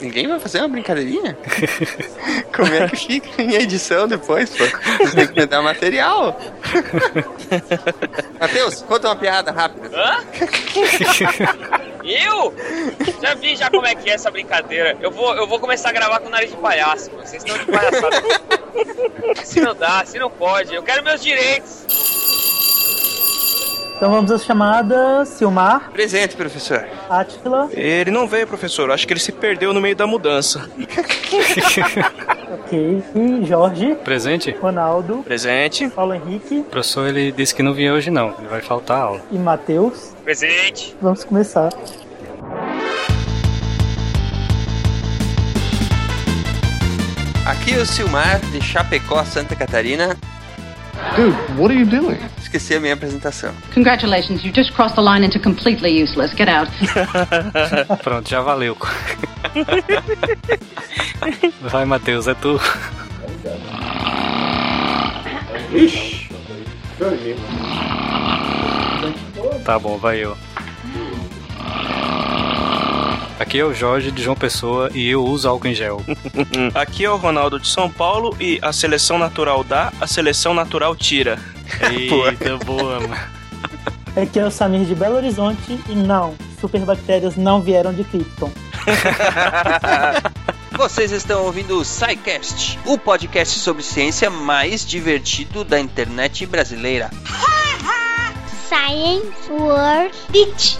Ninguém vai fazer uma brincadeirinha? Como é que fica em edição depois, pô? Você tem que me dar material. Matheus, conta uma piada rápida. Hã? Eu? Já vi já como é que é essa brincadeira. Eu vou, eu vou começar a gravar com nariz de palhaço. mano. Vocês estão de palhaçada. Se não dá, se não pode. Eu quero meus direitos. Então vamos às chamadas. Silmar, Presente, professor. Átila, Ele não veio, professor. Acho que ele se perdeu no meio da mudança. ok. E Jorge, Presente? Ronaldo, Presente. Paulo Henrique O professor ele disse que não vinha hoje não, ele vai faltar aula. e Matheus. Presente. Vamos começar. Aqui é o Silmar, de Chapecó, Santa Catarina. Dude, what are you doing? Esqueci a minha apresentação. Congratulations, you just crossed the line into completely useless. Get out. Pronto, já valeu. Vai, Matheus, é tu. Tá bom, vai eu. Aqui é o Jorge de João Pessoa e eu uso álcool em gel. Aqui é o Ronaldo de São Paulo e a seleção natural dá, a seleção natural tira. Eita, boa, mano. Aqui é o Samir de Belo Horizonte e não, superbactérias não vieram de Krypton. Vocês estão ouvindo o SciCast, o podcast sobre ciência mais divertido da internet brasileira. Science World Beach.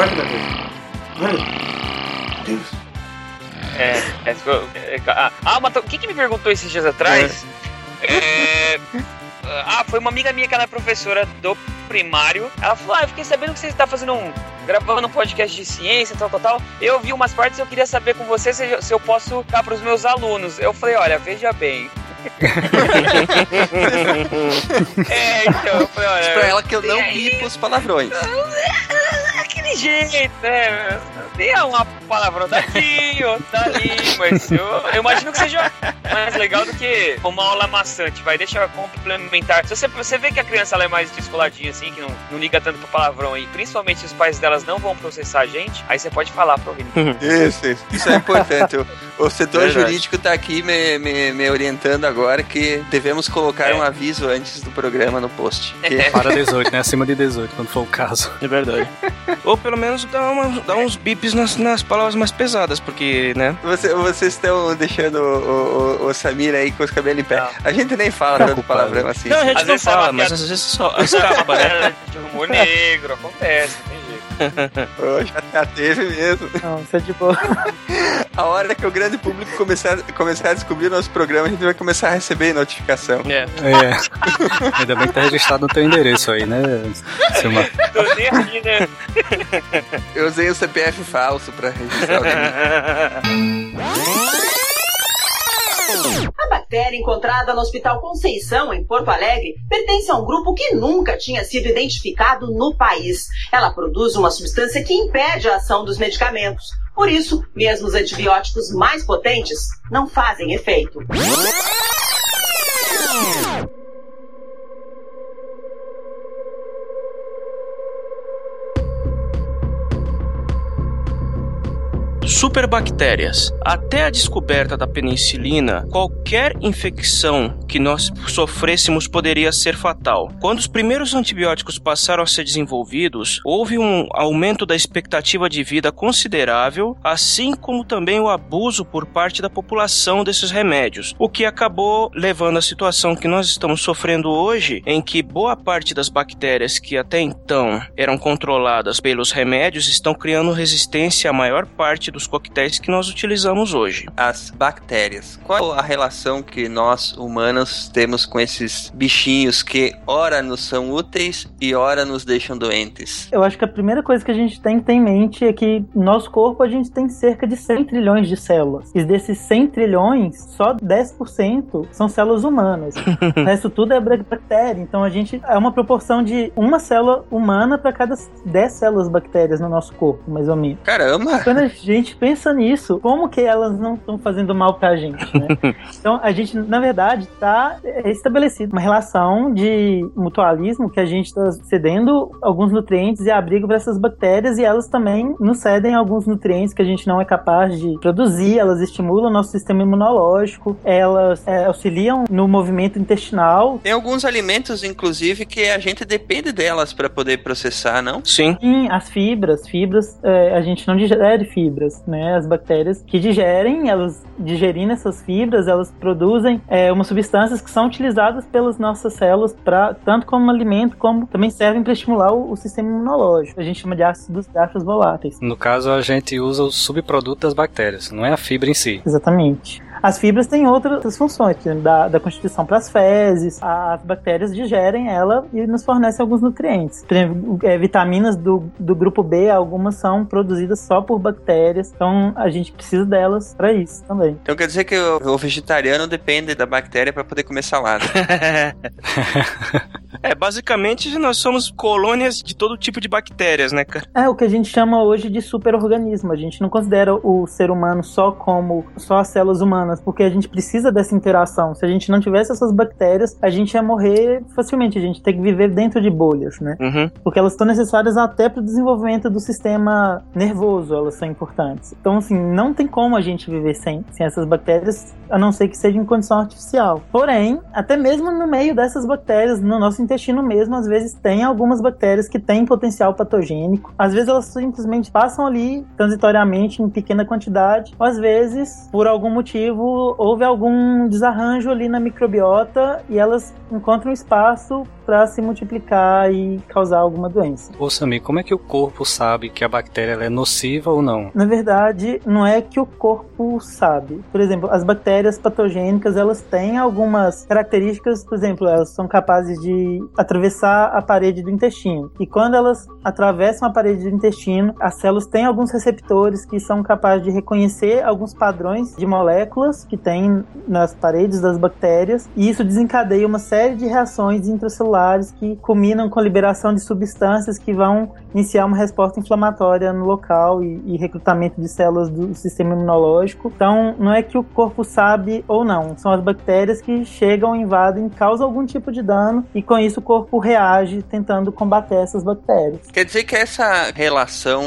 Corta da vez. Mano, Deus. É, é, ficou- é, ah, ah, mas o que, que me perguntou esses dias atrás? É, ah, foi uma amiga minha que ela é professora do primário. Ela falou: Ah, eu fiquei sabendo que você está fazendo um. gravando um podcast de ciência, tal, tal, tal. Eu vi umas partes e eu queria saber com você se, eu- se eu posso dar para os meus alunos. Eu falei: Olha, veja bem. é, então, eu falei: Olha. Diz pra ela que eu não aí- bipo os palavrões. Aquele jeito, né? Tem uma palavrão daqui, outra dali, mas eu, eu imagino que seja mais legal do que uma aula maçante, vai, deixa eu complementar. Se você, você vê que a criança ela é mais descoladinha, assim, que não, não liga tanto pro palavrão aí, principalmente se os pais delas não vão processar a gente, aí você pode falar pro ouvinte. Isso, isso. Isso é importante. O, o setor Verdade. jurídico tá aqui me, me, me orientando agora que devemos colocar É. um aviso antes do programa no post. Que Para 18, né? Acima de 18, quando for o caso. É verdade. Ou pelo menos dá, uma, dá uns bips nas, nas palavras mais pesadas, porque, né? Você- vocês estão deixando o, o, o Samir aí com os cabelos em pé. Não. A gente nem fala tanto palavrão assim. Não, a gente Às não fala, mas às vezes só escapa, né? de humor negro, acontece, tem. Poxa, já teve mesmo. Não, isso é de boa. A hora que o grande público começar, começar a descobrir o nosso programa, a gente vai começar a receber notificação. É. É. Ainda bem que tá registrado no teu endereço aí, né, Silmar? Tô nem aqui, né? Eu usei o CPF falso pra registrar o. A bactéria encontrada no Hospital Conceição, em Porto Alegre, pertence a um grupo que nunca tinha sido identificado no país. Ela produz uma substância que impede a ação dos medicamentos. Por isso, mesmo os antibióticos mais potentes não fazem efeito. Superbactérias. Até a descoberta da penicilina, qualquer infecção que nós sofrêssemos poderia ser fatal. Quando os primeiros antibióticos passaram a ser desenvolvidos, houve um aumento da expectativa de vida considerável, assim como também o abuso por parte da população desses remédios, o que acabou levando à situação que nós estamos sofrendo hoje, em que boa parte das bactérias que até então eram controladas pelos remédios estão criando resistência à maior parte dos coquetéis que nós utilizamos hoje. As bactérias. Qual a relação que nós, humanos, temos com esses bichinhos que ora nos são úteis e ora nos deixam doentes? Eu acho que a primeira coisa que a gente tem que ter em mente é que no nosso corpo a gente tem cerca de 100 trilhões de células. E desses 100 trilhões, só 10% são células humanas. o resto tudo é bactéria. Então a gente é uma proporção de uma célula humana para cada 10 células bactérias no nosso corpo, mais ou menos. Caramba! Quando a gente pensa nisso, como que elas não estão fazendo mal pra gente, né? então, a gente, na verdade, tá estabelecido uma relação de mutualismo que a gente está cedendo alguns nutrientes e abrigo para essas bactérias e elas também nos cedem alguns nutrientes que a gente não é capaz de produzir, elas estimulam o nosso sistema imunológico, elas é, auxiliam no movimento intestinal. Tem alguns alimentos, inclusive, que a gente depende delas para poder processar, não? Sim. Sim, as fibras, fibras, é, a gente não digere fibras, né? As bactérias que digerem, elas digerindo essas fibras, elas produzem é, umas substâncias que são utilizadas pelas nossas células para tanto como alimento como também servem para estimular o, o, sistema imunológico. A gente chama de ácidos graxos voláteis. No caso, a gente usa o subproduto das bactérias, não é a fibra em si. Exatamente. As fibras têm outras funções, da, da constituição para as fezes, as bactérias digerem ela e nos fornecem alguns nutrientes. Exemplo, é, vitaminas do, do grupo B, algumas são produzidas só por bactérias, então a gente precisa delas para isso também. Então quer dizer que o, o vegetariano depende da bactéria para poder comer salada. é, basicamente nós somos colônias de todo tipo de bactérias, né, cara? É o que a gente chama hoje de superorganismo. A gente não considera o ser humano só como só as células humanas humanas, porque a gente precisa dessa interação. Se a gente não tivesse essas bactérias, a gente ia morrer facilmente. A gente tem que viver dentro de bolhas, né? Uhum. Porque elas estão necessárias até para o desenvolvimento do sistema nervoso, elas são importantes. Então, assim, não tem como a gente viver sem, sem essas bactérias, a não ser que seja em condição artificial. Porém, até mesmo no meio dessas bactérias, no nosso intestino mesmo, às vezes tem algumas bactérias que têm potencial patogênico. Às vezes elas simplesmente passam ali transitoriamente em pequena quantidade, ou às vezes, por algum motivo, houve algum desarranjo ali na microbiota e elas encontram espaço para se multiplicar e causar alguma doença. Ô Sami, como é que o corpo sabe que a bactéria é nociva ou não? Na verdade, não é que o corpo sabe. Por exemplo, as bactérias patogênicas, elas têm algumas características, por exemplo, elas são capazes de atravessar a parede do intestino. E quando elas atravessam a parede do intestino, as células têm alguns receptores que são capazes de reconhecer alguns padrões de moléculas que tem nas paredes das bactérias, e isso desencadeia uma série de reações intracelulares que culminam com a liberação de substâncias que vão iniciar uma resposta inflamatória no local e, e recrutamento de células do sistema imunológico. Então, não é que o corpo sabe ou não, são as bactérias que chegam, invadem, causam algum tipo de dano e com isso o corpo reage tentando combater essas bactérias. Quer dizer que essa relação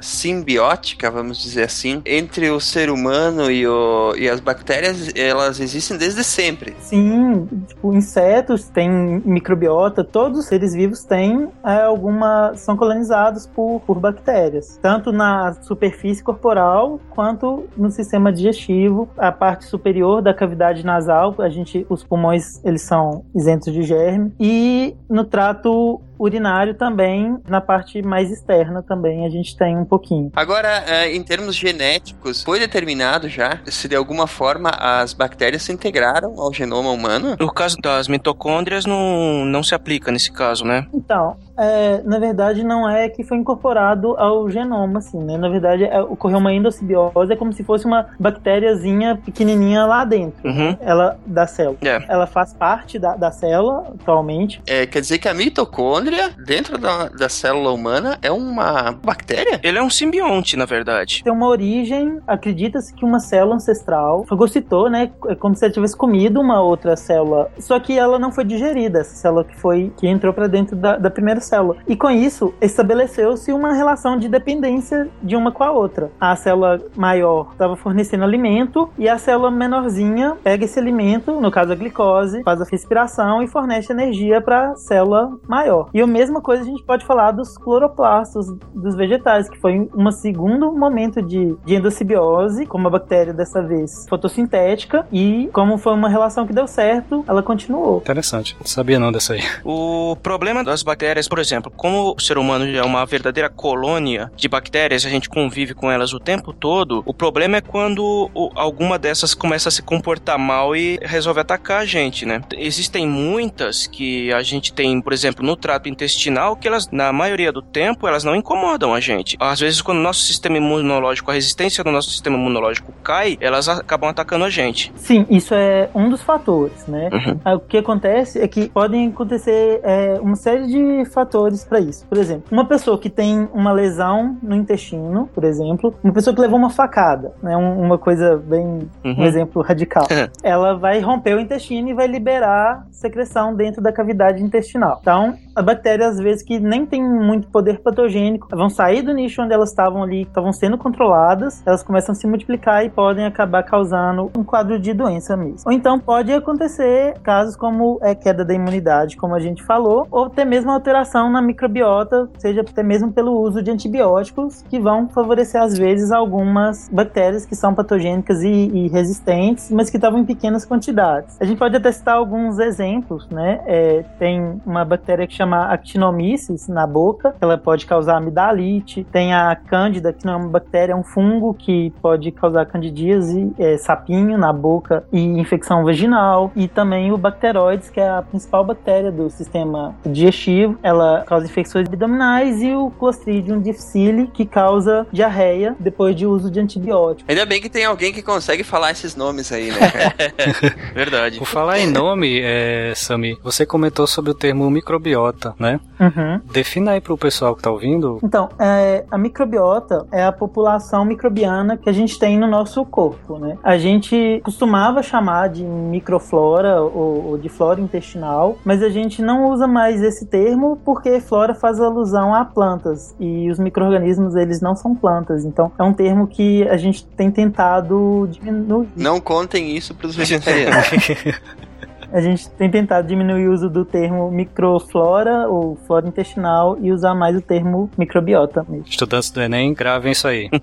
simbiótica, vamos dizer assim, entre o ser humano e, o, e as bactérias, elas existem desde sempre. Sim, tipo, insetos têm microbiota, todos os seres vivos têm é, alguma. são colonizados por, por bactérias, tanto na superfície corporal quanto no sistema digestivo, a parte superior da cavidade nasal, a gente, os pulmões, eles são isentos de germe, e no trato urinário também, na parte mais externa também, a gente tem um pouquinho. Agora, é, em termos genéticos, foi determinado já se de alguma forma as bactérias se integraram ao genoma humano? No caso das mitocôndrias, não, não se aplica nesse caso, né? Então, é, na verdade, não é que foi incorporado ao genoma, assim, né? Na verdade, é, ocorreu uma endossimbiose, é como se fosse uma bactériazinha pequenininha lá dentro, uhum. ela da célula. Yeah. Ela faz parte da, da célula, atualmente. É, quer dizer que a mitocôndria, dentro da, da célula humana, é uma bactéria? Ele é um simbionte, na verdade. Tem uma origem, acredita-se que uma célula ancestral fagocitou, né? É como se ela tivesse comido uma outra célula, só que ela não foi digerida, essa célula que foi, que entrou para dentro da, da primeira célula. E com isso, estabeleceu-se uma relação de dependência de uma com a outra. A célula maior estava fornecendo alimento e a célula menorzinha pega esse alimento, no caso a glicose, faz a respiração e fornece energia para a célula maior. E a mesma coisa a gente pode falar dos cloroplastos dos vegetais, que foi um segundo momento de, de endossimbiose, como a bactéria dessa vez fotossintética, e como foi uma relação que deu certo, ela continuou. Interessante, não sabia não dessa aí. O problema das bactérias, por exemplo, como o ser humano é uma verdadeira colônia de bactérias, a gente convive com elas o tempo todo, o problema é quando alguma dessas começa a se comportar mal e resolve atacar a gente, né? Existem muitas que a gente tem, por exemplo, no trato intestinal, que elas, na maioria do tempo, elas não incomodam a gente. Às vezes, quando o nosso sistema imunológico, a resistência do nosso sistema imunológico cai, elas acabam atacando a gente. Sim, isso é um dos fatores, né? Uhum. O que acontece é que podem acontecer é, uma série de fatores fatores para isso. Por exemplo, uma pessoa que tem uma lesão no intestino, por exemplo, uma pessoa que levou uma facada, né, um, uma coisa bem, Uhum. um exemplo radical, ela vai romper o intestino e vai liberar secreção dentro da cavidade intestinal. Então, a bactéria, às vezes, que nem tem muito poder patogênico, vão sair do nicho onde elas estavam ali, estavam sendo controladas, elas começam a se multiplicar e podem acabar causando um quadro de doença mesmo. Ou então pode acontecer casos como é, queda da imunidade, como a gente falou, ou até mesmo alteração na microbiota, seja até mesmo pelo uso de antibióticos, que vão favorecer, às vezes, algumas bactérias que são patogênicas e, e resistentes, mas que estavam em pequenas quantidades. A gente pode até citar alguns exemplos, né? É, tem uma bactéria que chama Actinomyces na boca, ela pode causar amidalite. Tem a Cândida, que não é uma bactéria, é um fungo que pode causar candidíase, é, sapinho na boca e infecção vaginal. E também o Bacteroides, que é a principal bactéria do sistema digestivo. Ela causa infecções abdominais e o Clostridium difficile, que causa diarreia depois de uso de antibióticos. Ainda bem que tem alguém que consegue falar esses nomes aí, né, cara? Verdade. Por falar em nome, é, Sami, você comentou sobre o termo microbiota, né? Uhum. Defina aí pro pessoal que tá ouvindo. Então, é, a microbiota é a população microbiana que a gente tem no nosso corpo, né? A gente costumava chamar de microflora ou, ou de flora intestinal, mas a gente não usa mais esse termo porque flora faz alusão a plantas e os micro-organismos, eles não são plantas. Então, é um termo que a gente tem tentado diminuir. Não contem isso pros vegetarianos. A gente tem tentado diminuir o uso do termo microflora ou flora intestinal e usar mais o termo microbiota mesmo. Estudantes do Enem, gravem isso aí.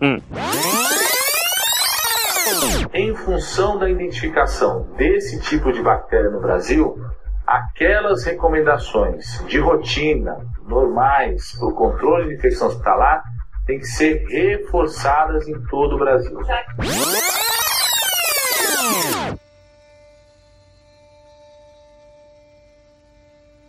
Em função da identificação desse tipo de bactéria no Brasil, aquelas recomendações de rotina normais para o controle de infecção hospitalar têm que ser reforçadas em todo o Brasil.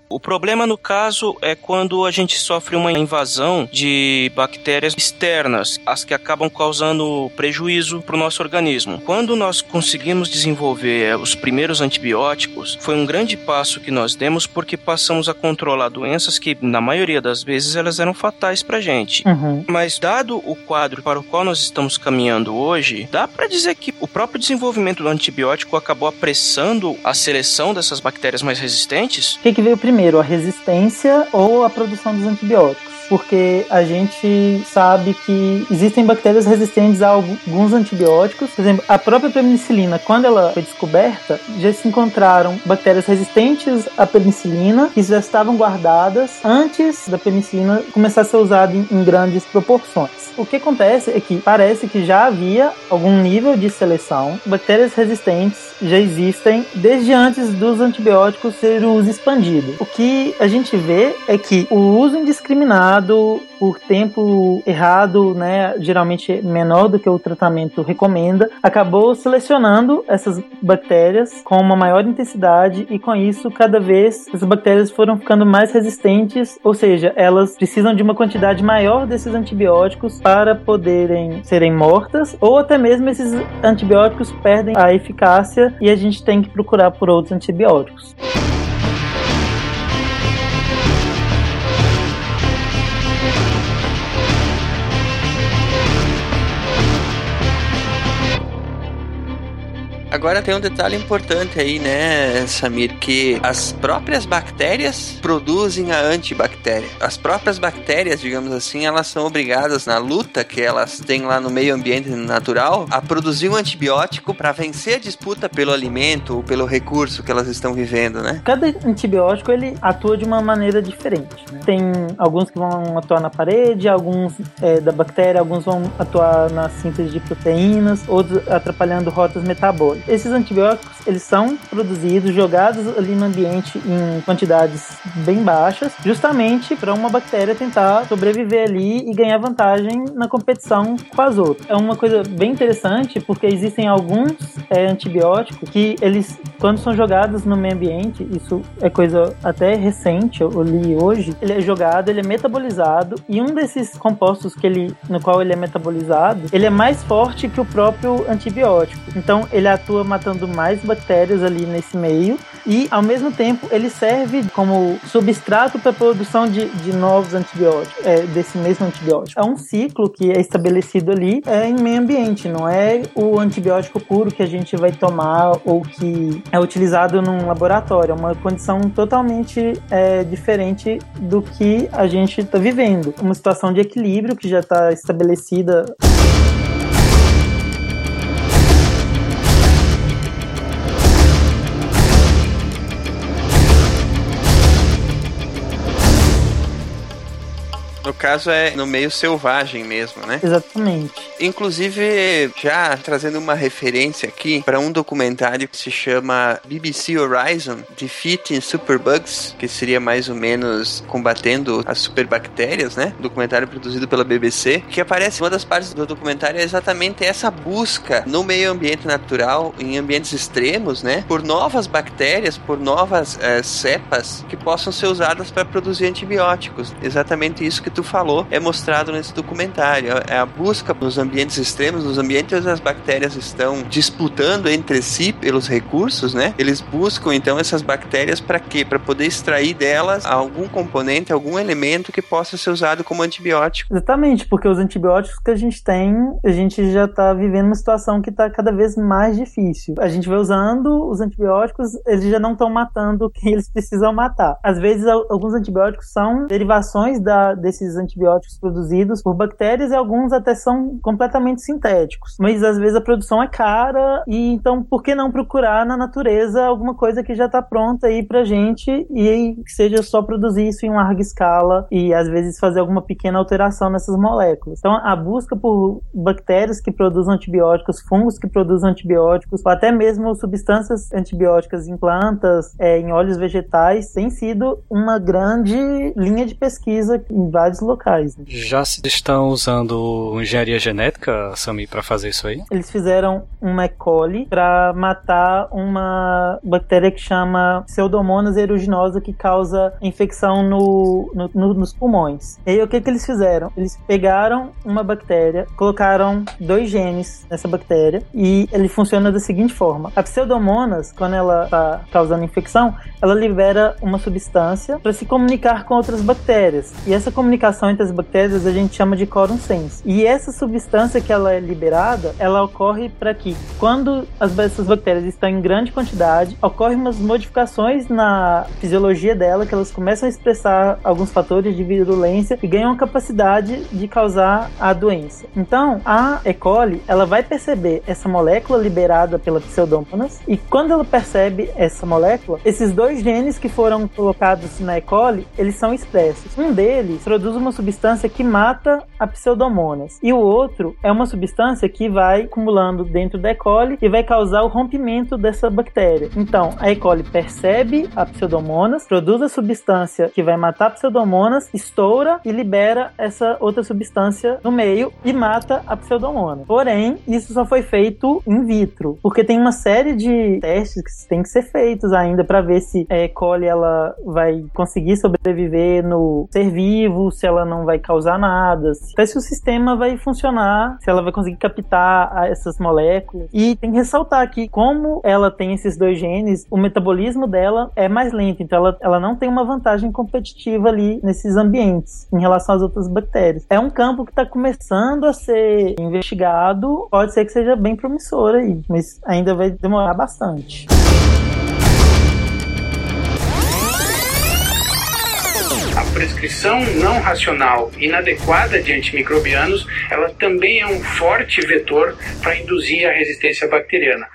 O problema, no caso, é quando a gente sofre uma invasão de bactérias externas, as que acabam causando prejuízo para o nosso organismo. Quando nós conseguimos desenvolver os primeiros antibióticos, foi um grande passo que nós demos porque passamos a controlar doenças que, na maioria das vezes, elas eram fatais para gente. Uhum. Mas, dado o quadro para o qual nós estamos caminhando hoje, dá para dizer que o próprio desenvolvimento do antibiótico acabou apressando a seleção dessas bactérias mais resistentes? O que, que veio primeiro, a resistência ou a produção dos antibióticos? Porque a gente sabe que existem bactérias resistentes a alguns antibióticos. Por exemplo, a própria penicilina, quando ela foi descoberta, já se encontraram bactérias resistentes à penicilina que já estavam guardadas antes da penicilina começar a ser usada em grandes proporções. O que acontece é que parece que já havia algum nível de seleção. Bactérias resistentes já existem desde antes dos antibióticos ser o uso expandido. O que a gente vê é que o uso indiscriminado por tempo errado, né, geralmente menor do que o tratamento recomenda, acabou selecionando essas bactérias com uma maior intensidade e com isso cada vez as bactérias foram ficando mais resistentes, ou seja, elas precisam de uma quantidade maior desses antibióticos para poderem serem mortas, ou até mesmo esses antibióticos perdem a eficácia e a gente tem que procurar por outros antibióticos. Agora tem um detalhe importante aí, né, Samir, que as próprias bactérias produzem a antibactéria. As próprias bactérias, digamos assim, elas são obrigadas na luta que elas têm lá no meio ambiente natural a produzir um antibiótico para vencer a disputa pelo alimento ou pelo recurso que elas estão vivendo, né? Cada antibiótico ele atua de uma maneira diferente. Né? Tem alguns que vão atuar na parede, alguns é, da bactéria, alguns vão atuar na síntese de proteínas, outros atrapalhando rotas metabólicas. Esses antibióticos, eles são produzidos, jogados ali no ambiente em quantidades bem baixas, justamente para uma bactéria tentar sobreviver ali e ganhar vantagem na competição com as outras. É uma coisa bem interessante porque existem alguns é, antibióticos que eles, quando são jogados no meio ambiente, isso é coisa até recente, eu li hoje, ele é jogado, ele é metabolizado e um desses compostos que ele, no qual ele é metabolizado, ele é mais forte que o próprio antibiótico. Então ele atua matando mais bactérias ali nesse meio e, ao mesmo tempo, ele serve como substrato para a produção de, de novos antibióticos, é, desse mesmo antibiótico. É um ciclo que é estabelecido ali é, em meio ambiente, não é o antibiótico puro que a gente vai tomar ou que é utilizado num laboratório. É uma condição totalmente é, diferente do que a gente está vivendo. Uma situação de equilíbrio que já está estabelecida. No caso é no meio selvagem mesmo, né? Exatamente. Inclusive, já trazendo uma referência aqui para um documentário que se chama BBC Horizon Defeating Superbugs, que seria mais ou menos combatendo as superbactérias, né? Documentário produzido pela BBC, que aparece uma das partes do documentário é exatamente essa busca no meio ambiente natural, em ambientes extremos, né? Por novas bactérias, por novas eh, cepas que possam ser usadas para produzir antibióticos. Exatamente isso que tu falou é mostrado nesse documentário. É a busca nos ambientes extremos, nos ambientes onde as bactérias estão disputando entre si pelos recursos, né? Eles buscam então essas bactérias para quê? Para poder extrair delas algum componente, algum elemento que possa ser usado como antibiótico. Exatamente, porque os antibióticos que a gente tem, a gente já está vivendo uma situação que está cada vez mais difícil. A gente vai usando os antibióticos, eles já não estão matando quem eles precisam matar. Às vezes, alguns antibióticos são derivações da, desses antibióticos produzidos por bactérias e alguns até são completamente sintéticos. Mas às vezes a produção é cara e então por que não procurar na natureza alguma coisa que já está pronta aí pra gente e que seja só produzir isso em larga escala e às vezes fazer alguma pequena alteração nessas moléculas. Então a busca por bactérias que produzem antibióticos, fungos que produzem antibióticos, ou até mesmo substâncias antibióticas em plantas, é, em óleos vegetais, tem sido uma grande linha de pesquisa em vários locais. Né? Já se estão usando engenharia genética, Sami, para fazer isso aí? Eles fizeram uma E. coli para matar uma bactéria que chama Pseudomonas aeruginosa que causa infecção no, no, no, nos pulmões. E aí o que, que eles fizeram? Eles pegaram uma bactéria, colocaram dois genes nessa bactéria e ele funciona da seguinte forma: a Pseudomonas, quando ela está causando infecção, ela libera uma substância para se comunicar com outras bactérias. E essa comunicação entre as bactérias a gente chama de quorum sense. E essa substância que ela é liberada, ela ocorre para que quando as, essas bactérias estão em grande quantidade, ocorrem umas modificações na fisiologia dela que elas começam a expressar alguns fatores de virulência e ganham capacidade de causar a doença. Então, a E. coli, ela vai perceber essa molécula liberada pela Pseudomonas e quando ela percebe essa molécula, esses dois genes que foram colocados na E. coli, eles são expressos. Um deles produz uma substância que mata a Pseudomonas e o outro é uma substância que vai acumulando dentro da E. coli e vai causar o rompimento dessa bactéria. Então, a E. coli percebe a Pseudomonas, produz a substância que vai matar a Pseudomonas, estoura e libera essa outra substância no meio e mata a Pseudomonas. Porém, isso só foi feito in vitro, porque tem uma série de testes que tem que ser feitos ainda para ver se a E. coli ela vai conseguir sobreviver no ser vivo, se ela não vai causar nada, até se o sistema vai funcionar, se ela vai conseguir captar essas moléculas. E tem que ressaltar que, como ela tem esses dois genes, o metabolismo dela é mais lento, então ela, ela não tem uma vantagem competitiva ali nesses ambientes em relação às outras bactérias. É um campo que está começando a ser investigado, pode ser que seja bem promissor aí, mas ainda vai demorar bastante. Prescrição não racional inadequada de antimicrobianos, ela também é um forte vetor para induzir a resistência bacteriana.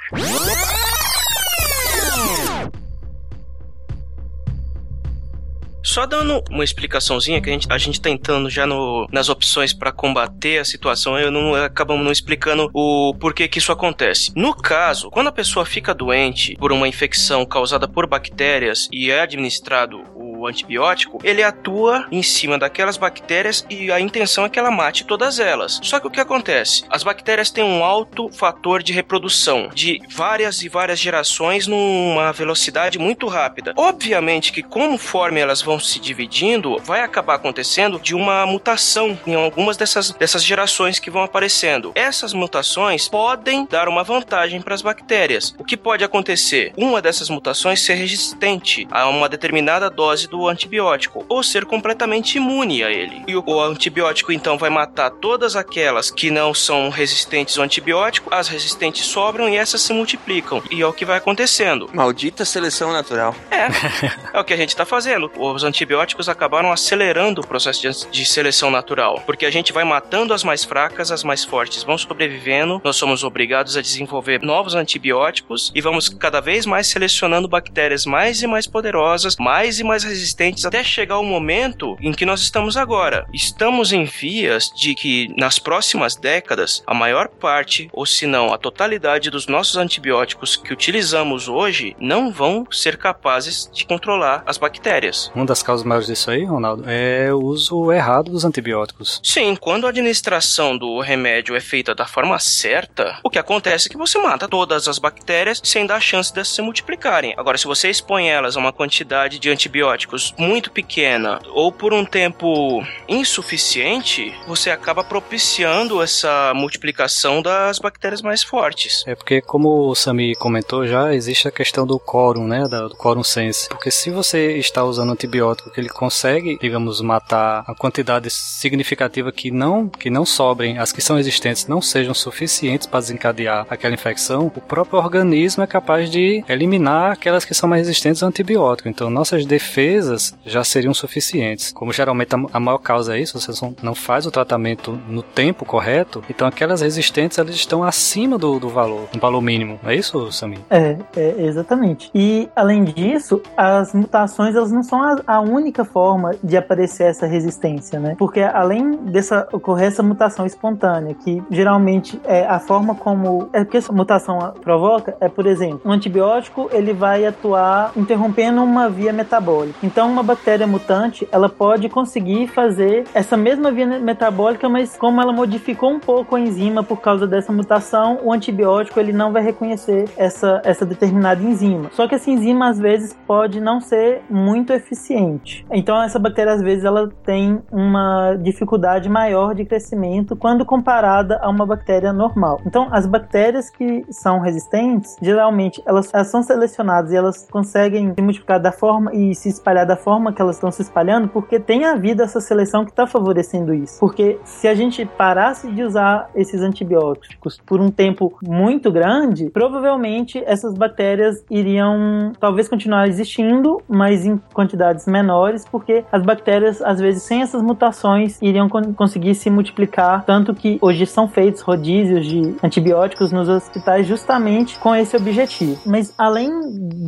Só dando uma explicaçãozinha que a gente, a gente tá entrando já no, nas opções para combater a situação, eu não acabamos não explicando o porquê que isso acontece. No caso, quando a pessoa fica doente por uma infecção causada por bactérias e é administrado o o antibiótico, ele atua em cima daquelas bactérias e a intenção é que ela mate todas elas. Só que o que acontece? As bactérias têm um alto fator de reprodução, de várias e várias gerações numa velocidade muito rápida. Obviamente que conforme elas vão se dividindo, vai acabar acontecendo de uma mutação em algumas dessas, dessas gerações que vão aparecendo. Essas mutações podem dar uma vantagem para as bactérias. O que pode acontecer? Uma dessas mutações ser resistente a uma determinada dose do antibiótico ou ser completamente imune a ele. E o, antibiótico então vai matar todas aquelas que não são resistentes ao antibiótico, as resistentes sobram e essas se multiplicam. E é o que vai acontecendo. Maldita seleção natural. É, é o que a gente está fazendo. Os antibióticos acabaram acelerando o processo de, de seleção natural, porque a gente vai matando as mais fracas, as mais fortes vão sobrevivendo, nós somos obrigados a desenvolver novos antibióticos e vamos cada vez mais selecionando bactérias mais e mais poderosas, mais e mais resistentes, até chegar o momento em que nós estamos agora. Estamos em vias de que nas próximas décadas a maior parte, ou se não a totalidade dos nossos antibióticos que utilizamos hoje não vão ser capazes de controlar as bactérias. Uma das causas maiores disso aí, Ronaldo, é o uso errado dos antibióticos. Sim, quando a administração do remédio é feita da forma certa, o que acontece é que você mata todas as bactérias sem dar chance de se multiplicarem. Agora, se você expõe elas a uma quantidade de antibióticos muito pequena ou por um tempo insuficiente, você acaba propiciando essa multiplicação das bactérias mais fortes. É porque, como o Sami comentou já, existe a questão do quórum, né? Do quórum sense. Porque se você está usando antibiótico que ele consegue, digamos, matar a quantidade significativa que não, que não sobrem, as que são existentes não sejam suficientes para desencadear aquela infecção, o próprio organismo é capaz de eliminar aquelas que são mais resistentes ao antibiótico. Então, nossas defesas já seriam suficientes. Como geralmente a maior causa é isso, você não faz o tratamento no tempo correto, então aquelas resistentes elas estão acima do, do valor, do valor mínimo. É isso, Samir? É, é, exatamente. E além disso, as mutações elas não são a, a, única forma de aparecer essa resistência, né? Porque além dessa ocorrer essa mutação espontânea, que geralmente é a forma como é que essa mutação provoca é, por exemplo, um antibiótico ele vai atuar interrompendo uma via metabólica. Então, uma bactéria mutante ela pode conseguir fazer essa mesma via metabólica, mas como ela modificou um pouco a enzima por causa dessa mutação, o antibiótico ele não vai reconhecer essa, essa determinada enzima. Só que essa enzima às vezes pode não ser muito eficiente. Então essa bactéria às vezes ela tem uma dificuldade maior de crescimento quando comparada a uma bactéria normal. Então as bactérias que são resistentes, geralmente elas, elas são selecionadas e elas conseguem se multiplicar da forma e se espalhar da forma que elas estão se espalhando porque tem havido essa seleção que está favorecendo isso. Porque se a gente parasse de usar esses antibióticos por um tempo muito grande, provavelmente essas bactérias iriam talvez continuar existindo, mas em quantidades menores, porque as bactérias, às vezes, sem essas mutações, iriam con conseguir se multiplicar. Tanto que hoje são feitos rodízios de antibióticos nos hospitais justamente com esse objetivo. Mas além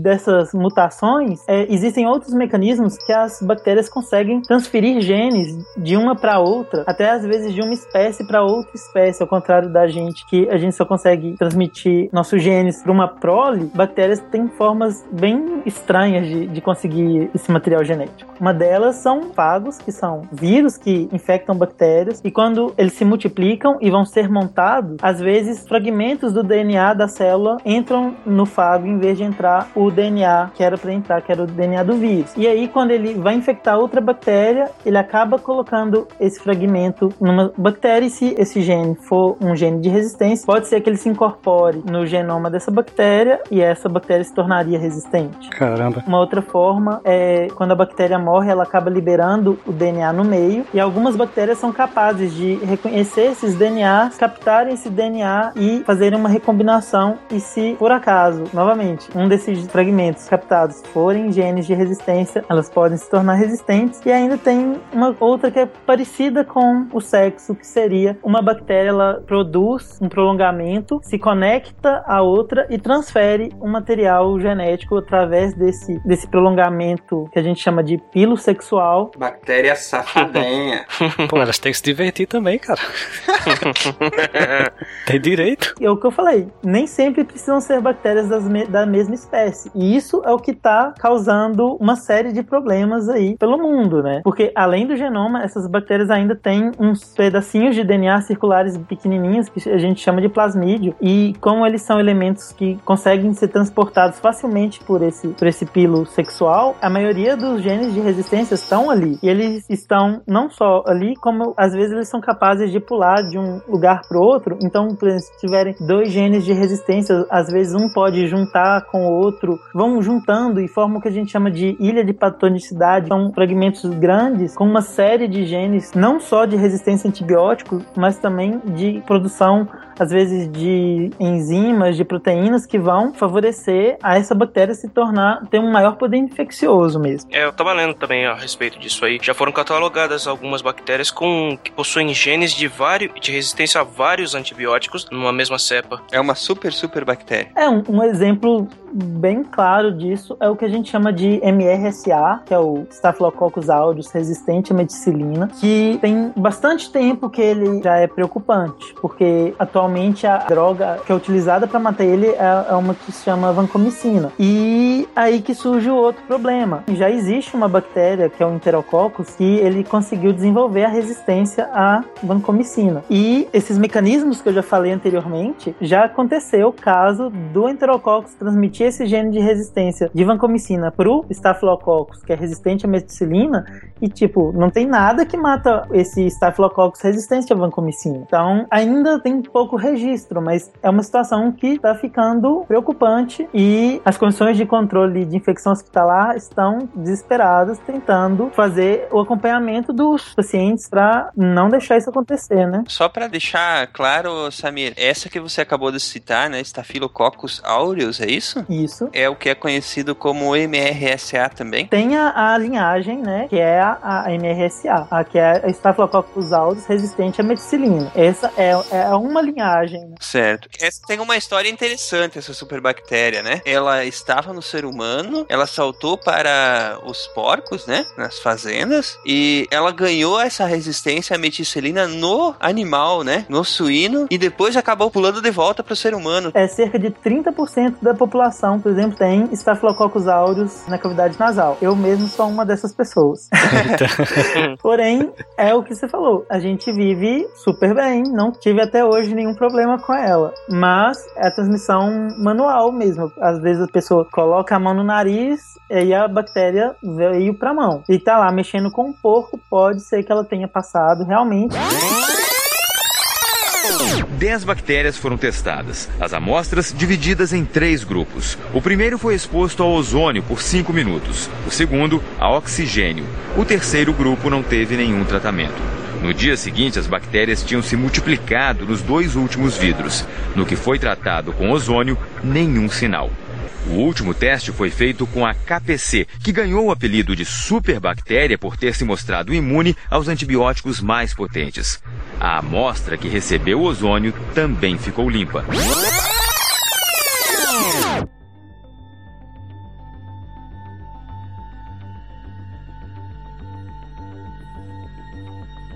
dessas mutações, é, existem outros mecanismos que as bactérias conseguem transferir genes de uma para outra, até às vezes de uma espécie para outra espécie, ao contrário da gente, que a gente só consegue transmitir nossos genes para uma prole, bactérias têm formas bem estranhas de, de conseguir esse material genético. Uma delas são fagos, que são vírus que infectam bactérias, e quando eles se multiplicam e vão ser montados, às vezes fragmentos do DNA da célula entram no fago em vez de entrar o DNA que era para entrar, que era o DNA do vírus. E aí, quando ele vai infectar outra bactéria, ele acaba colocando esse fragmento numa bactéria, e se esse gene for um gene de resistência, pode ser que ele se incorpore no genoma dessa bactéria e essa bactéria se tornaria resistente. Caramba. Uma outra forma é quando a bactéria morre, ela acaba liberando o DNA no meio e algumas bactérias são capazes de reconhecer esses DNAs, captarem esse DNA e fazerem uma recombinação e se por acaso, novamente, um desses fragmentos captados forem genes de resistência, elas podem se tornar resistentes e ainda tem uma outra que é parecida com o sexo, que seria uma bactéria ela produz um prolongamento, se conecta a outra e transfere um material genético através desse, desse prolongamento que a gente chama de pilo sexual. Bactéria safadinha. Pô, elas têm que se divertir também, cara. Tem direito. E é o que eu falei, nem sempre precisam ser bactérias das me da mesma espécie. E isso é o que está causando uma série série de problemas aí pelo mundo, né? Porque além do genoma, essas bactérias ainda têm uns pedacinhos de DNA circulares pequenininhos que a gente chama de plasmídio e como eles são elementos que conseguem ser transportados facilmente por esse, por esse pilo sexual, a maioria dos genes de resistência estão ali. E eles estão não só ali, como às vezes eles são capazes de pular de um lugar para outro. Então, por exemplo, se tiverem dois genes de resistência, às vezes um pode juntar com o outro, vão juntando e formam o que a gente chama de ilha de patonicidade. São fragmentos grandes com uma série de genes, não só de resistência a antibióticos, mas também de produção às vezes de enzimas, de proteínas que vão favorecer a essa bactéria se tornar ter um maior poder infeccioso mesmo. É, eu tava lendo também a respeito disso aí. Já foram catalogadas algumas bactérias com que possuem genes de vários de resistência a vários antibióticos numa mesma cepa. É uma super super bactéria. É um, um exemplo bem claro disso é o que a gente chama de MRSA, que é o Staphylococcus aureus resistente à meticilina, que tem bastante tempo que ele já é preocupante, porque atualmente a droga que é utilizada para matar ele é, é uma que se chama vancomicina. E aí que surge o outro problema. Já existe uma bactéria que é o Enterococcus que ele conseguiu desenvolver a resistência à vancomicina. E esses mecanismos que eu já falei anteriormente, já aconteceu o caso do Enterococcus transmitir esse gene de resistência de vancomicina pro Staphylococcus, que é resistente à meticilina, e tipo, não tem nada que mata esse Staphylococcus resistente à vancomicina. Então, ainda tem pouco registro, mas é uma situação que está ficando preocupante e as condições de controle de infecção hospitalar estão desesperadas tentando fazer o acompanhamento dos pacientes para não deixar isso acontecer, né? Só para deixar claro, Samir, essa que você acabou de citar, né, Staphylococcus aureus, é isso? Isso. É o que é conhecido como MRSA também? Tem a, a linhagem, né, que é a, a MRSA, a que é a Staphylococcus aureus resistente à meticilina. Essa é, é uma linhagem. Né? Certo. Essa tem uma história interessante, essa superbactéria, né? Ela estava no ser humano, ela saltou para os porcos, né, nas fazendas, e ela ganhou essa resistência à meticilina no animal, né, no suíno, e depois acabou pulando de volta para o ser humano. É cerca de 30% da população, por exemplo, tem Staphylococcus aureus na cavidade nasal. Eu mesmo sou uma dessas pessoas. Porém, é o que você falou. A gente vive super bem, não tive até hoje nenhum problema com ela. Mas é a transmissão manual mesmo. Às vezes a pessoa coloca a mão no nariz e aí a bactéria veio pra mão. E tá lá mexendo com o porco, pode ser que ela tenha passado realmente. 10 bactérias foram testadas, as amostras divididas em três grupos. O primeiro foi exposto ao ozônio por 5 minutos, o segundo a oxigênio. O terceiro grupo não teve nenhum tratamento. No dia seguinte, as bactérias tinham se multiplicado nos dois últimos vidros. No que foi tratado com ozônio, nenhum sinal. O último teste foi feito com a KPC, que ganhou o apelido de superbactéria por ter se mostrado imune aos antibióticos mais potentes. A amostra que recebeu o ozônio também ficou limpa.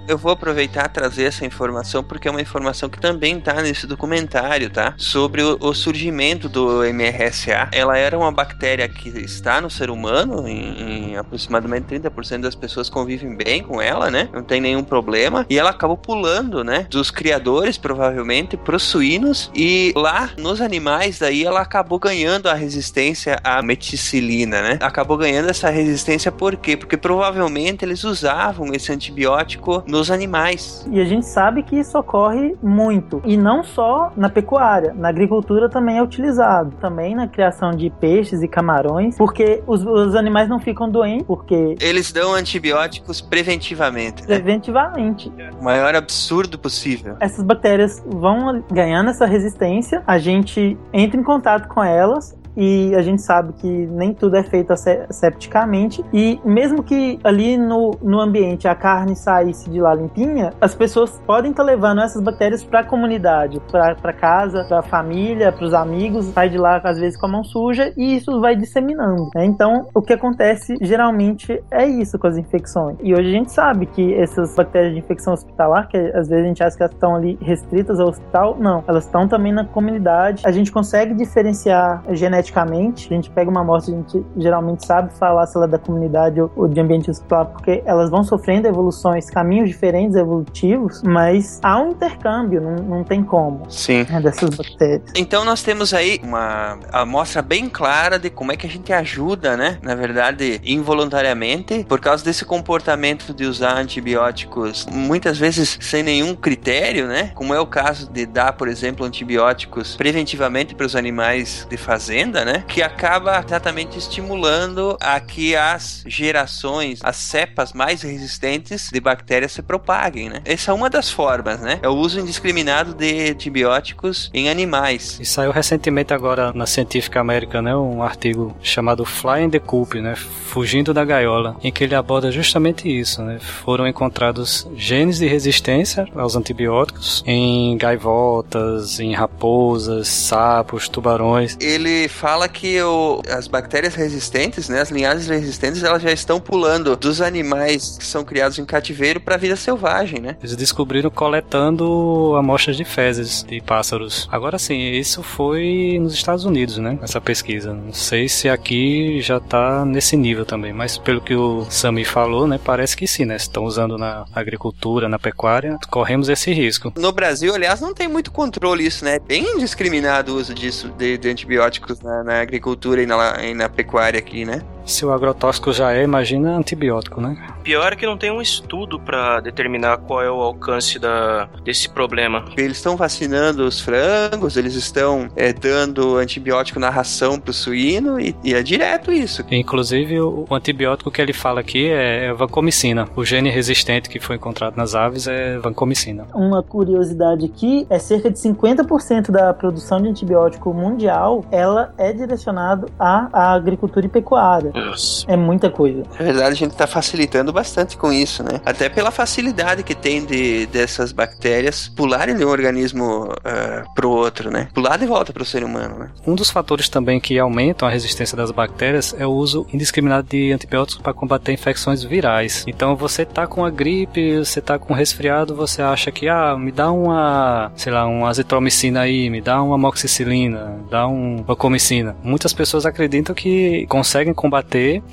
Eu vou aproveitar trazer essa informação porque é uma informação que também está nesse documentário, tá? Sobre o, o, surgimento do MRSA. Ela era uma bactéria que está no ser humano, em, em aproximadamente 30% das pessoas convivem bem com ela, né? Não tem nenhum problema. E ela acabou pulando, né? Dos criadores, provavelmente, para os suínos. E lá, nos animais, daí ela acabou ganhando a resistência à meticilina, né? Acabou ganhando essa resistência por quê? Porque provavelmente eles usavam esse antibiótico no dos animais. E a gente sabe que isso ocorre muito. E não só na pecuária, na agricultura também é utilizado. Também na criação de peixes e camarões, porque os, os animais não ficam doentes, porque. Eles dão antibióticos preventivamente. Né? Preventivamente. O maior absurdo possível. Essas bactérias vão ganhando essa resistência, a gente entra em contato com elas, e a gente sabe que nem tudo é feito asepticamente e mesmo que ali no, no ambiente a carne saísse de lá limpinha, as pessoas podem estar tá levando essas bactérias para a comunidade, para casa, para a família, para os amigos, sai de lá às vezes com a mão suja e isso vai disseminando. Né? Então, o que acontece geralmente é isso com as infecções. E hoje a gente sabe que essas bactérias de infecção hospitalar, que às vezes a gente acha que elas estão ali restritas ao hospital, não, elas estão também na comunidade. A gente consegue diferenciar geneticamente geneticamente, a gente pega uma amostra, a gente geralmente sabe falar se ela é da comunidade ou de ambiente hospitalar, porque elas vão sofrendo evoluções, caminhos diferentes evolutivos, mas há um intercâmbio, não, não tem como. Sim. Né, dessas bactérias. Então nós temos aí uma amostra bem clara de como é que a gente ajuda, né? Na verdade, involuntariamente, por causa desse comportamento de usar antibióticos muitas vezes sem nenhum critério, né? Como é o caso de dar, por exemplo, antibióticos preventivamente para os animais de fazenda, né? Que acaba exatamente estimulando a que as gerações, as cepas mais resistentes de bactérias se propaguem, né? Essa é uma das formas, né? É o uso indiscriminado de antibióticos em animais. E saiu recentemente agora na Científica América, né, um artigo chamado Flying the Coop, né, fugindo da gaiola, em que ele aborda justamente isso, né? Foram encontrados genes de resistência aos antibióticos em gaivotas, em raposas, sapos, tubarões. Ele fala que o, as bactérias resistentes, né, as linhagens resistentes, elas já estão pulando dos animais que são criados em cativeiro para a vida selvagem, né? Eles descobriram coletando amostras de fezes de pássaros. Agora sim, isso foi nos Estados Unidos, né? Essa pesquisa. Não sei se aqui já tá nesse nível também, mas pelo que o Sami falou, né, parece que sim, né? Estão usando na agricultura, na pecuária, corremos esse risco. No Brasil, aliás, não tem muito controle isso, né? Bem indiscriminado o uso disso de, de antibióticos na, na, agricultura e na, e na pecuária aqui, né? Se o agrotóxico já é, imagina antibiótico, né? Pior é que não tem um estudo para determinar qual é o alcance da, desse problema. Eles estão vacinando os frangos, eles estão é, dando antibiótico na ração pro suíno e, e, é direto isso. Inclusive, o, o, antibiótico que ele fala aqui é vancomicina. O gene resistente que foi encontrado nas aves é vancomicina. Uma curiosidade aqui é cerca de 50% da produção de antibiótico mundial, ela é direcionada à, à agricultura e pecuária. Nossa. É muita coisa. Na verdade, a gente está facilitando bastante com isso, né? Até pela facilidade que tem de dessas bactérias pularem de um organismo uh, pro outro, né? Pular de volta pro ser humano, né? Um dos fatores também que aumentam a resistência das bactérias é o uso indiscriminado de antibióticos para combater infecções virais. Então, você tá com a gripe, você tá com resfriado, você acha que, ah, me dá uma, sei lá, uma azitromicina aí, me dá uma amoxicilina, dá um vancomicina. Muitas pessoas acreditam que conseguem combater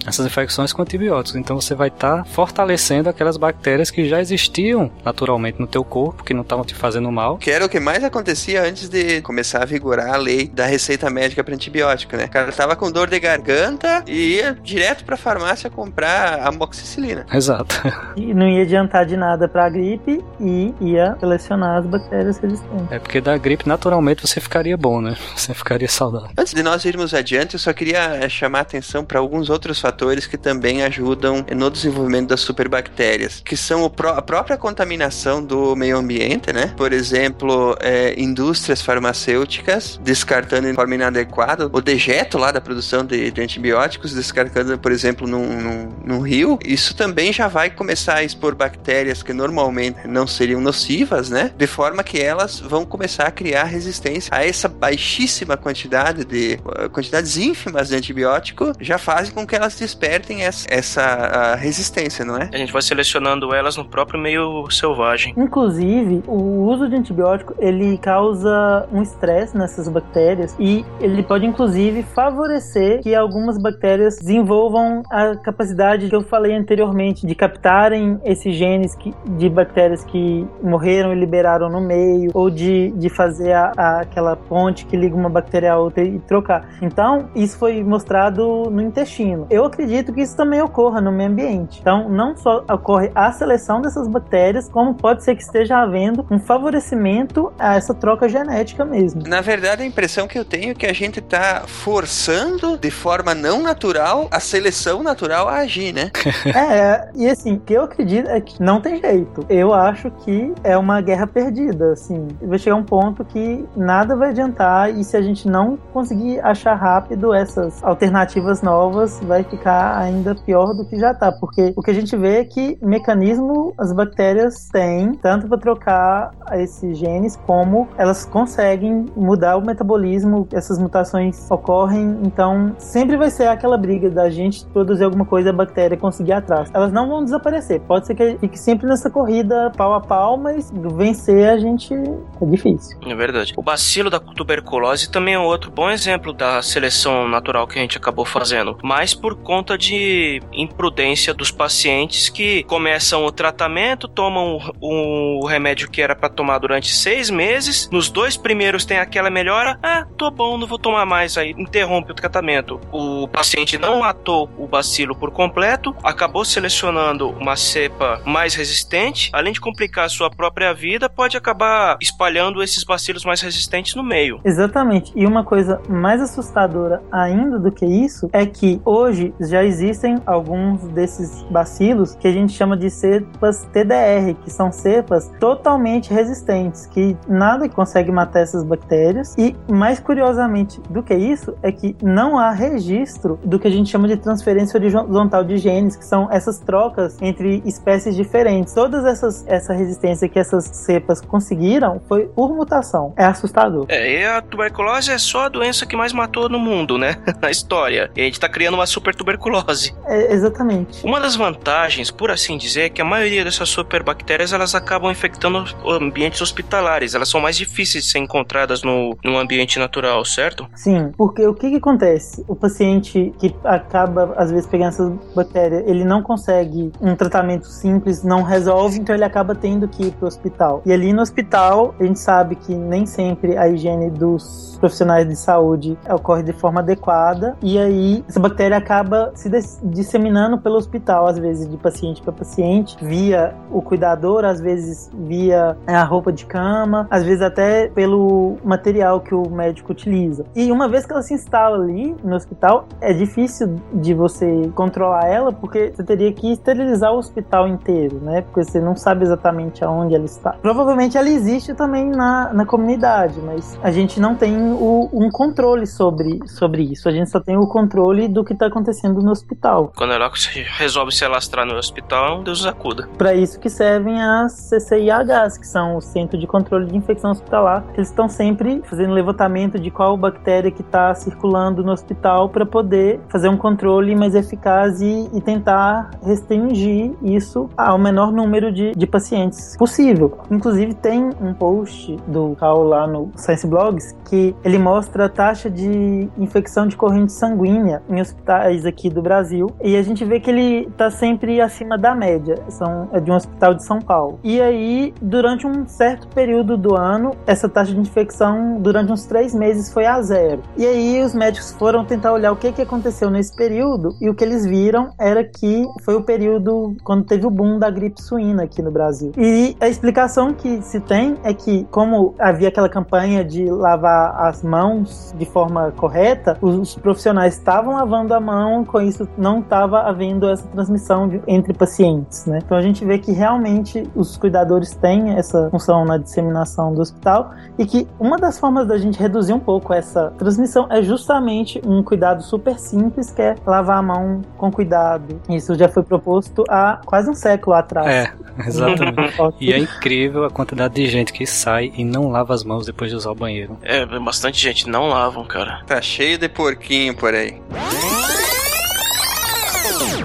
essas infecções com antibióticos. Então você vai estar tá fortalecendo aquelas bactérias que já existiam naturalmente no teu corpo, que não estavam te fazendo mal. Que era o que mais acontecia antes de começar a vigorar a lei da receita médica para antibiótico, né? O cara tava com dor de garganta e ia direto pra farmácia comprar amoxicilina. Exato. E não ia adiantar de nada pra gripe e ia selecionar as bactérias resistentes. É porque da gripe naturalmente você ficaria bom, né? Você ficaria saudável. Antes de nós irmos adiante, eu só queria chamar a atenção para alguns outros fatores que também ajudam no desenvolvimento das superbactérias, que são a própria contaminação do meio ambiente, né? Por exemplo, é, indústrias farmacêuticas descartando de forma inadequada o dejeto lá da produção de, de antibióticos, descartando, por exemplo, num, num, num, rio. Isso também já vai começar a expor bactérias que normalmente não seriam nocivas, né? De forma que elas vão começar a criar resistência a essa baixíssima quantidade de quantidades ínfimas de antibiótico já fazem com que elas despertem essa, essa resistência, não é? A gente vai selecionando elas no próprio meio selvagem. Inclusive, o uso de antibiótico ele causa um estresse nessas bactérias e ele pode inclusive favorecer que algumas bactérias desenvolvam a capacidade que eu falei anteriormente de captarem esses genes que, de bactérias que morreram e liberaram no meio ou de, de fazer a, a, aquela ponte que liga uma bactéria a outra e trocar. Então, isso foi mostrado no intestino. Eu acredito que isso também ocorra no meio ambiente. Então, não só ocorre a seleção dessas bactérias, como pode ser que esteja havendo um favorecimento a essa troca genética mesmo. Na verdade, a impressão que eu tenho é que a gente está forçando de forma não natural a seleção natural a agir, né? é, e assim, o que eu acredito é que não tem jeito. Eu acho que é uma guerra perdida, assim. Vai chegar um ponto que nada vai adiantar e se a gente não conseguir achar rápido essas alternativas novas, vai ficar ainda pior do que já tá. Porque o que a gente vê é que mecanismo as bactérias têm, tanto para trocar esses genes, como elas conseguem mudar o metabolismo, essas mutações ocorrem, então sempre vai ser aquela briga da gente produzir alguma coisa e a bactéria conseguir atrás. Elas não vão desaparecer, pode ser que fique sempre nessa corrida pau a pau, mas vencer a gente é difícil. É verdade. O bacilo da tuberculose também é outro bom exemplo da seleção natural que a gente acabou fazendo, mas por conta de imprudência dos pacientes que começam o tratamento, tomam o, o remédio que era para tomar durante seis meses, nos dois primeiros tem aquela melhora, ah, tô bom, não vou tomar mais, aí interrompe o tratamento. O paciente não matou o bacilo por completo, acabou selecionando uma cepa mais resistente, além de complicar a sua própria vida, pode acabar espalhando esses bacilos mais resistentes no meio. Exatamente. E uma coisa mais assustadora ainda do que isso é que hoje já existem alguns desses bacilos que a gente chama de cepas TDR, que são cepas totalmente resistentes, que nada consegue matar essas bactérias. E mais curiosamente do que isso é que não há registro do que a gente chama de transferência horizontal de genes, que são essas trocas entre espécies diferentes. Todas essas essa resistência que essas cepas conseguiram foi por mutação. É assustador. É, e a tuberculose é só a doença que mais matou no mundo, né? Na história. E a gente tá criando uma super tuberculose. É, exatamente. Uma das vantagens, por assim dizer, é que a maioria dessas superbactérias elas acabam infectando ambientes hospitalares. Elas são mais difíceis de ser encontradas no, no ambiente natural, certo? Sim, porque o que, que acontece? O paciente que acaba, às vezes, pegando essas bactérias, ele não consegue um tratamento simples, não resolve, então ele acaba tendo que ir pro hospital. E ali no hospital, a gente sabe que nem sempre a higiene dos profissionais de saúde ocorre de forma adequada e aí essa bactéria acaba se disseminando pelo hospital, às vezes de paciente para paciente, via o cuidador, às vezes via a roupa de cama, às vezes até pelo material que o médico utiliza. E uma vez que ela se instala ali no hospital, é difícil de você controlar ela porque você teria que esterilizar o hospital inteiro, né? Porque você não sabe exatamente aonde ela está. Provavelmente ela existe também na, na comunidade, mas a gente não tem o, um controle sobre, sobre isso. A gente só tem o controle do que está acontecendo no hospital. Quando ela resolve se alastrar no hospital, Deus acuda. Para isso que servem as CCIHs, que são o Centro de Controle de Infecção Hospitalar. Eles estão sempre fazendo levantamento de qual bactéria que está circulando no hospital para poder fazer um controle mais eficaz e, e, tentar restringir isso ao menor número de, de pacientes possível. Inclusive tem um post do Cal lá no Science Blogs que ele mostra a taxa de infecção de corrente sanguínea em hospitais aqui do Brasil e a gente vê que ele está sempre acima da média. São é de um hospital de São Paulo. E aí, durante um certo período do ano, essa taxa de infecção durante uns três meses foi a zero. E aí os médicos foram tentar olhar o que, que aconteceu nesse período e o que eles viram era que foi o período quando teve o boom da gripe suína aqui no Brasil. E a explicação que se tem é que, como havia aquela campanha de lavar as mãos de forma correta, os profissionais estavam lavando a mão, com isso não estava havendo essa transmissão de, entre pacientes, né? Então a gente vê que realmente os cuidadores têm essa função na disseminação do hospital e que uma das formas da gente reduzir um pouco essa transmissão é justamente um cuidado super simples, que é lavar a mão com cuidado. Isso já foi proposto há quase um século atrás. É, exatamente. e é incrível a quantidade de gente que sai e não lava as mãos depois de usar o banheiro. É, bastante gente não lavam, cara. Tá cheio de porquinho por aí.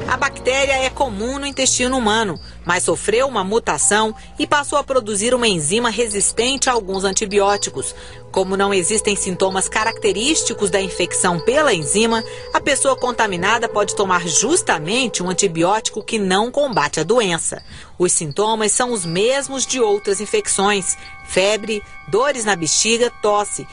A bactéria é comum no intestino humano, mas sofreu uma mutação e passou a produzir uma enzima resistente a alguns antibióticos. Como não existem sintomas característicos da infecção pela enzima, a pessoa contaminada pode tomar justamente um antibiótico que não combate a doença. Os sintomas são os mesmos de outras infecções: febre, dores na bexiga, tosse.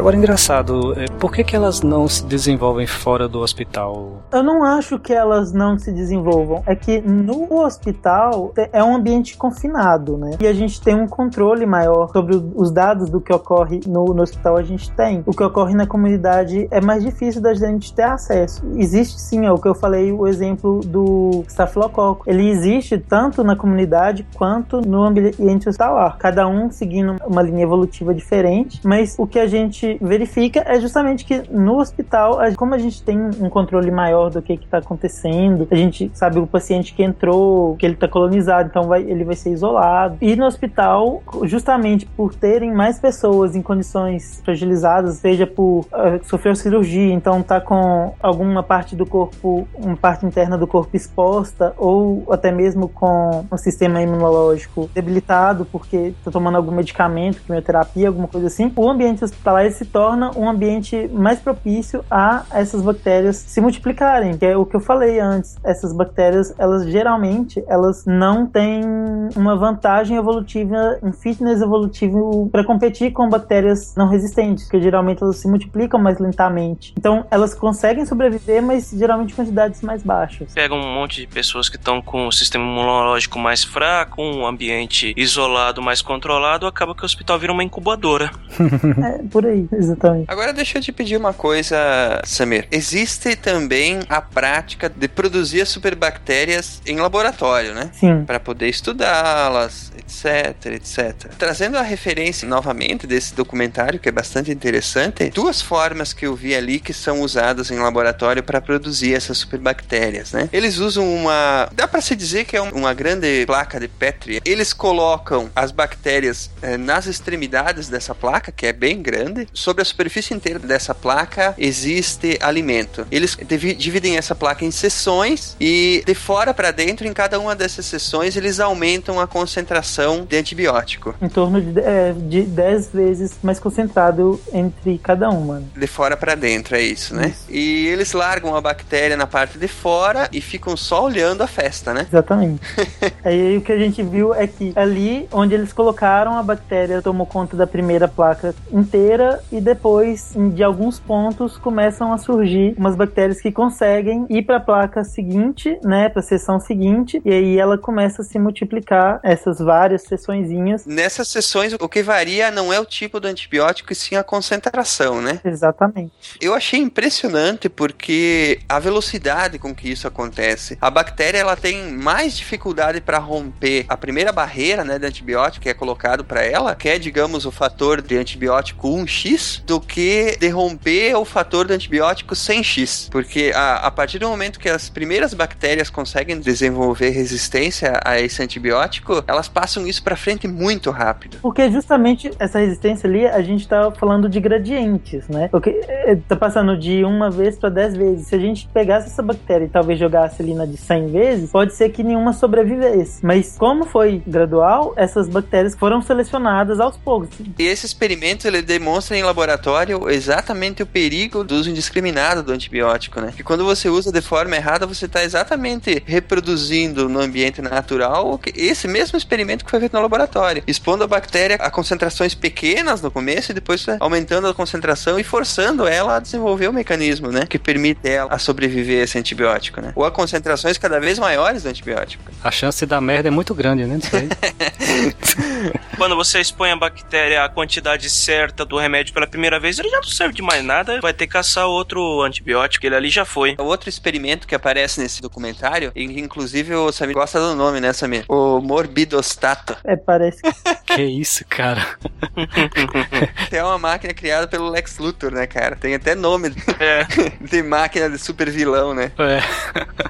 Agora, engraçado, é, por que, que elas não se desenvolvem fora do hospital? Eu não acho que elas não se desenvolvam. É que no hospital é um ambiente confinado, né? E a gente tem um controle maior sobre os dados do que ocorre no, no hospital. A gente tem. O que ocorre na comunidade é mais difícil da gente ter acesso. Existe sim, é o que eu falei, o exemplo do estafilococo. Ele existe tanto na comunidade quanto no ambiente hospitalar. Cada um seguindo uma linha evolutiva diferente, mas o que a gente verifica é justamente que no hospital, como a gente tem um controle maior do que está acontecendo, a gente sabe o paciente que entrou, que ele está colonizado, então vai, ele vai ser isolado. E no hospital, justamente por terem mais pessoas em condições fragilizadas, seja por uh, sofrer cirurgia, então tá com alguma parte do corpo, uma parte interna do corpo exposta, ou até mesmo com o sistema imunológico debilitado, porque tá tomando algum medicamento, quimioterapia, alguma coisa assim, o ambiente hospitalar se torna um ambiente mais propício a essas bactérias se multiplicarem, que é o que eu falei antes. Essas bactérias, elas geralmente, elas não têm uma vantagem evolutiva, um fitness evolutivo para competir com bactérias não resistentes, que geralmente elas se multiplicam mais lentamente. Então, elas conseguem sobreviver, mas geralmente em quantidades mais baixas. Pega um monte de pessoas que estão com o sistema imunológico mais fraco, um ambiente isolado, mais controlado, acaba que o hospital vira uma incubadora. é, por aí, exatamente. Agora deixa eu te pedir uma coisa, Samir. Existe também a prática de produzir as superbactérias em laboratório, né? Sim. Para poder estudá-las, etc, etc. Trazendo a referência novamente desse documentário, que é bastante interessante, duas formas que eu vi ali que são usadas em laboratório para produzir essas superbactérias, né? Eles usam uma. Dá para se dizer que é uma grande placa de Petri. Eles colocam as bactérias eh, nas extremidades dessa placa, que é bem grande. Sobre a superfície inteira dessa placa existe alimento. Eles dividem essa placa em seções e de fora para dentro, em cada uma dessas seções, eles aumentam a concentração de antibiótico. Em torno de, é, de 10 vezes mais concentrado entre cada uma. De fora para dentro, é isso, né? Isso. E eles largam a bactéria na parte de fora e ficam só olhando a festa, né? Exatamente. Aí o que a gente viu é que ali onde eles colocaram a bactéria tomou conta da primeira placa inteira e depois de alguns pontos começam a surgir umas bactérias que conseguem ir para a placa seguinte, né, para a seção seguinte, e aí ela começa a se multiplicar essas várias seçõezinhas. Nessas seções o que varia não é o tipo do antibiótico e sim a concentração, né? Exatamente. Eu achei impressionante porque a velocidade com que isso acontece. A bactéria ela tem mais dificuldade para romper a primeira barreira, né, de antibiótico que é colocado para ela, que é, digamos, o fator de antibiótico 1x, do que de romper o fator de antibiótico 100x. Porque a, a partir do momento que as primeiras bactérias conseguem desenvolver resistência a esse antibiótico, elas passam isso para frente muito rápido. Porque justamente essa resistência ali, a gente tá falando de gradientes, né? Porque eh, tá passando de uma vez para 10 vezes. Se a gente pegasse essa bactéria e talvez jogasse ali na de 100 vezes, pode ser que nenhuma sobrevivesse. Mas como foi gradual, essas bactérias foram selecionadas aos poucos. E esse experimento ele demonstra em laboratório exatamente o perigo do uso indiscriminado do antibiótico, né? Que quando você usa de forma errada, você está exatamente reproduzindo no ambiente natural esse mesmo experimento que foi feito no laboratório, expondo a bactéria a concentrações pequenas no começo e depois aumentando a concentração e forçando ela a desenvolver o mecanismo, né? Que permite ela a sobreviver a esse antibiótico, né? Ou a concentrações cada vez maiores do antibiótico. A chance da merda é muito grande, né? Quando você expõe a bactéria à quantidade certa do remédio pela primeira vez, ele já não serve de mais nada, vai ter que caçar outro antibiótico, ele ali já foi. O outro experimento que aparece nesse documentário, e inclusive o Samir gosta do nome, né, Samir? O morbidostato. É, parece. que isso, cara? é uma máquina criada pelo Lex Luthor, né, cara? Tem até nome é. de máquina de super vilão, né? É.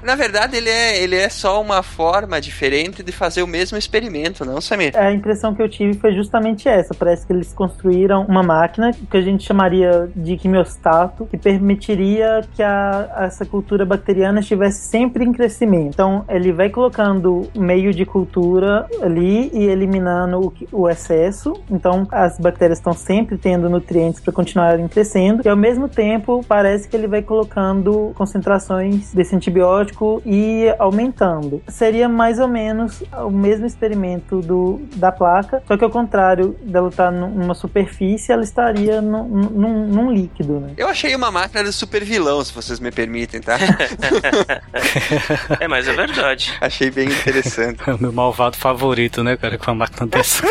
Na verdade, ele é, ele é só uma forma diferente de fazer o mesmo experimento, não, Samir? A impressão que eu tive foi justamente essa. Parece que eles construíram uma máquina que a gente chamaria de quimiostato, que permitiria que a, essa cultura bacteriana estivesse sempre em crescimento. Então, ele vai colocando meio de cultura ali e eliminando o o excesso, então as bactérias estão sempre tendo nutrientes para continuarem crescendo, e ao mesmo tempo parece que ele vai colocando concentrações desse antibiótico e aumentando. Seria mais ou menos o mesmo experimento do, da placa, só que ao contrário dela estar numa superfície, ela estaria num, num, num líquido. Né? Eu achei uma máquina de super vilão, se vocês me permitem, tá? é, mas é verdade. Achei bem interessante. É o meu malvado favorito, né, cara, com uma máquina dessa.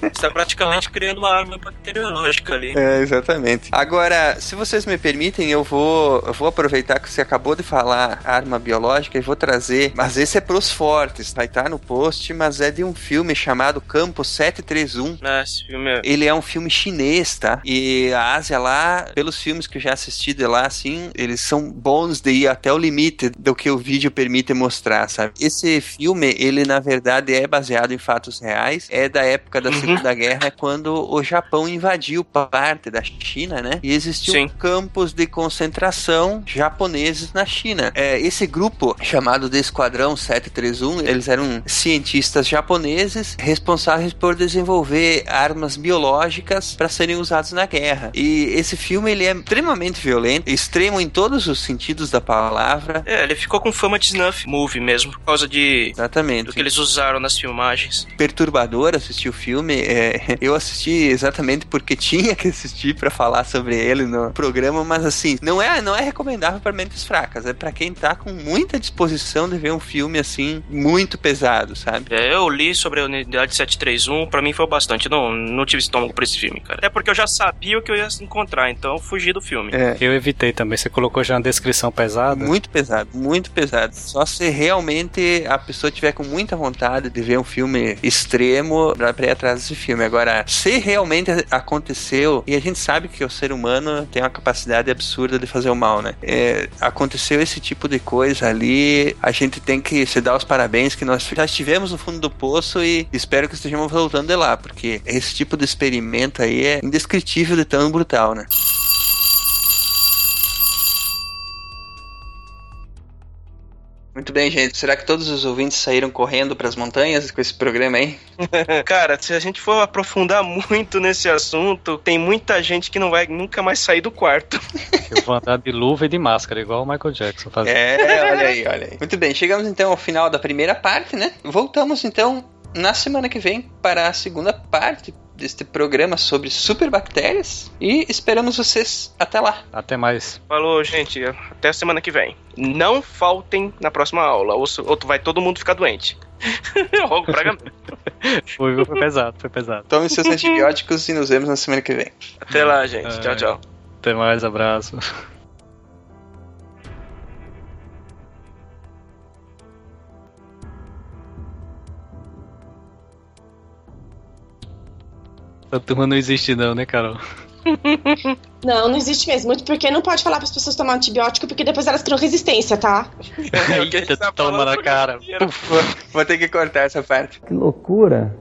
Você tá praticamente criando uma arma bacteriológica ali. É, exatamente. Agora, se vocês me permitem, eu vou, eu vou aproveitar que você acabou de falar arma biológica e vou trazer, mas esse é pros fortes, vai estar no post, mas é de um filme chamado Campo 731. Ah, esse filme é... Ele é um filme chinês, tá? E a Ásia lá, pelos filmes que eu já assisti de lá, assim, eles são bons de ir até o limite do que o vídeo permite mostrar, sabe? Esse filme, ele na verdade é baseado em fatos reais, é da época da uhum. Segunda Guerra, quando o Japão invadiu parte da China, né? E existiam Sim. campos de concentração japoneses na China. É, esse grupo, chamado de Esquadrão 731, eles eram cientistas japoneses responsáveis por desenvolver armas biológicas para serem usadas na guerra. E esse filme, ele é extremamente violento, extremo em todos os sentidos da palavra. É, ele ficou com fama de snuff movie mesmo, por causa de... Exatamente. Do que eles usaram nas filmagens. Perturbador assistir o filme. É, eu assisti exatamente porque tinha que assistir para falar sobre ele no programa, mas assim, não é, não é recomendável para mentes fracas. É para quem tá com muita disposição de ver um filme assim, muito pesado, sabe? É, eu li sobre a unidade 731, para mim foi bastante. Não, não tive estômago pra esse filme, cara. É porque eu já sabia o que eu ia encontrar, então eu fugi do filme. É. Eu evitei também. Você colocou já uma descrição pesada? Muito pesado, muito pesado. Só se realmente a pessoa tiver com muita vontade de ver um filme extremo pra ir atrás desse filme. Agora, se realmente aconteceu, e a gente sabe que o ser humano tem uma capacidade absurda de fazer o mal, né? É, aconteceu esse tipo de coisa ali, a gente tem que se dar os parabéns que nós já estivemos no fundo do poço e espero que estejamos voltando de lá, porque esse tipo de experimento aí é indescritível de tão brutal, né? Muito bem, gente. Será que todos os ouvintes saíram correndo para as montanhas com esse programa aí? Cara, se a gente for aprofundar muito nesse assunto, tem muita gente que não vai nunca mais sair do quarto. Eu vou andar de luva e de máscara, igual o Michael Jackson fazia. É, olha aí, olha aí. Muito bem, chegamos então ao final da primeira parte, né? Voltamos então na semana que vem para a segunda parte deste programa sobre superbactérias e esperamos vocês até lá. Até mais. Falou, gente. Até a semana que vem. Não faltem na próxima aula, ou, ou vai todo mundo ficar doente. Logo pra foi, foi pesado, foi pesado. Tome seus antibióticos e nos vemos na semana que vem. Até lá, gente. É, tchau, tchau. Até mais, abraço. Essa turma não existe não, né, Carol? Não, não existe mesmo. Muito porque não pode falar para as pessoas tomar antibiótico, porque depois elas criam resistência, tá? Eita, tá toma na cara. Vou ter que cortar essa parte. Que loucura.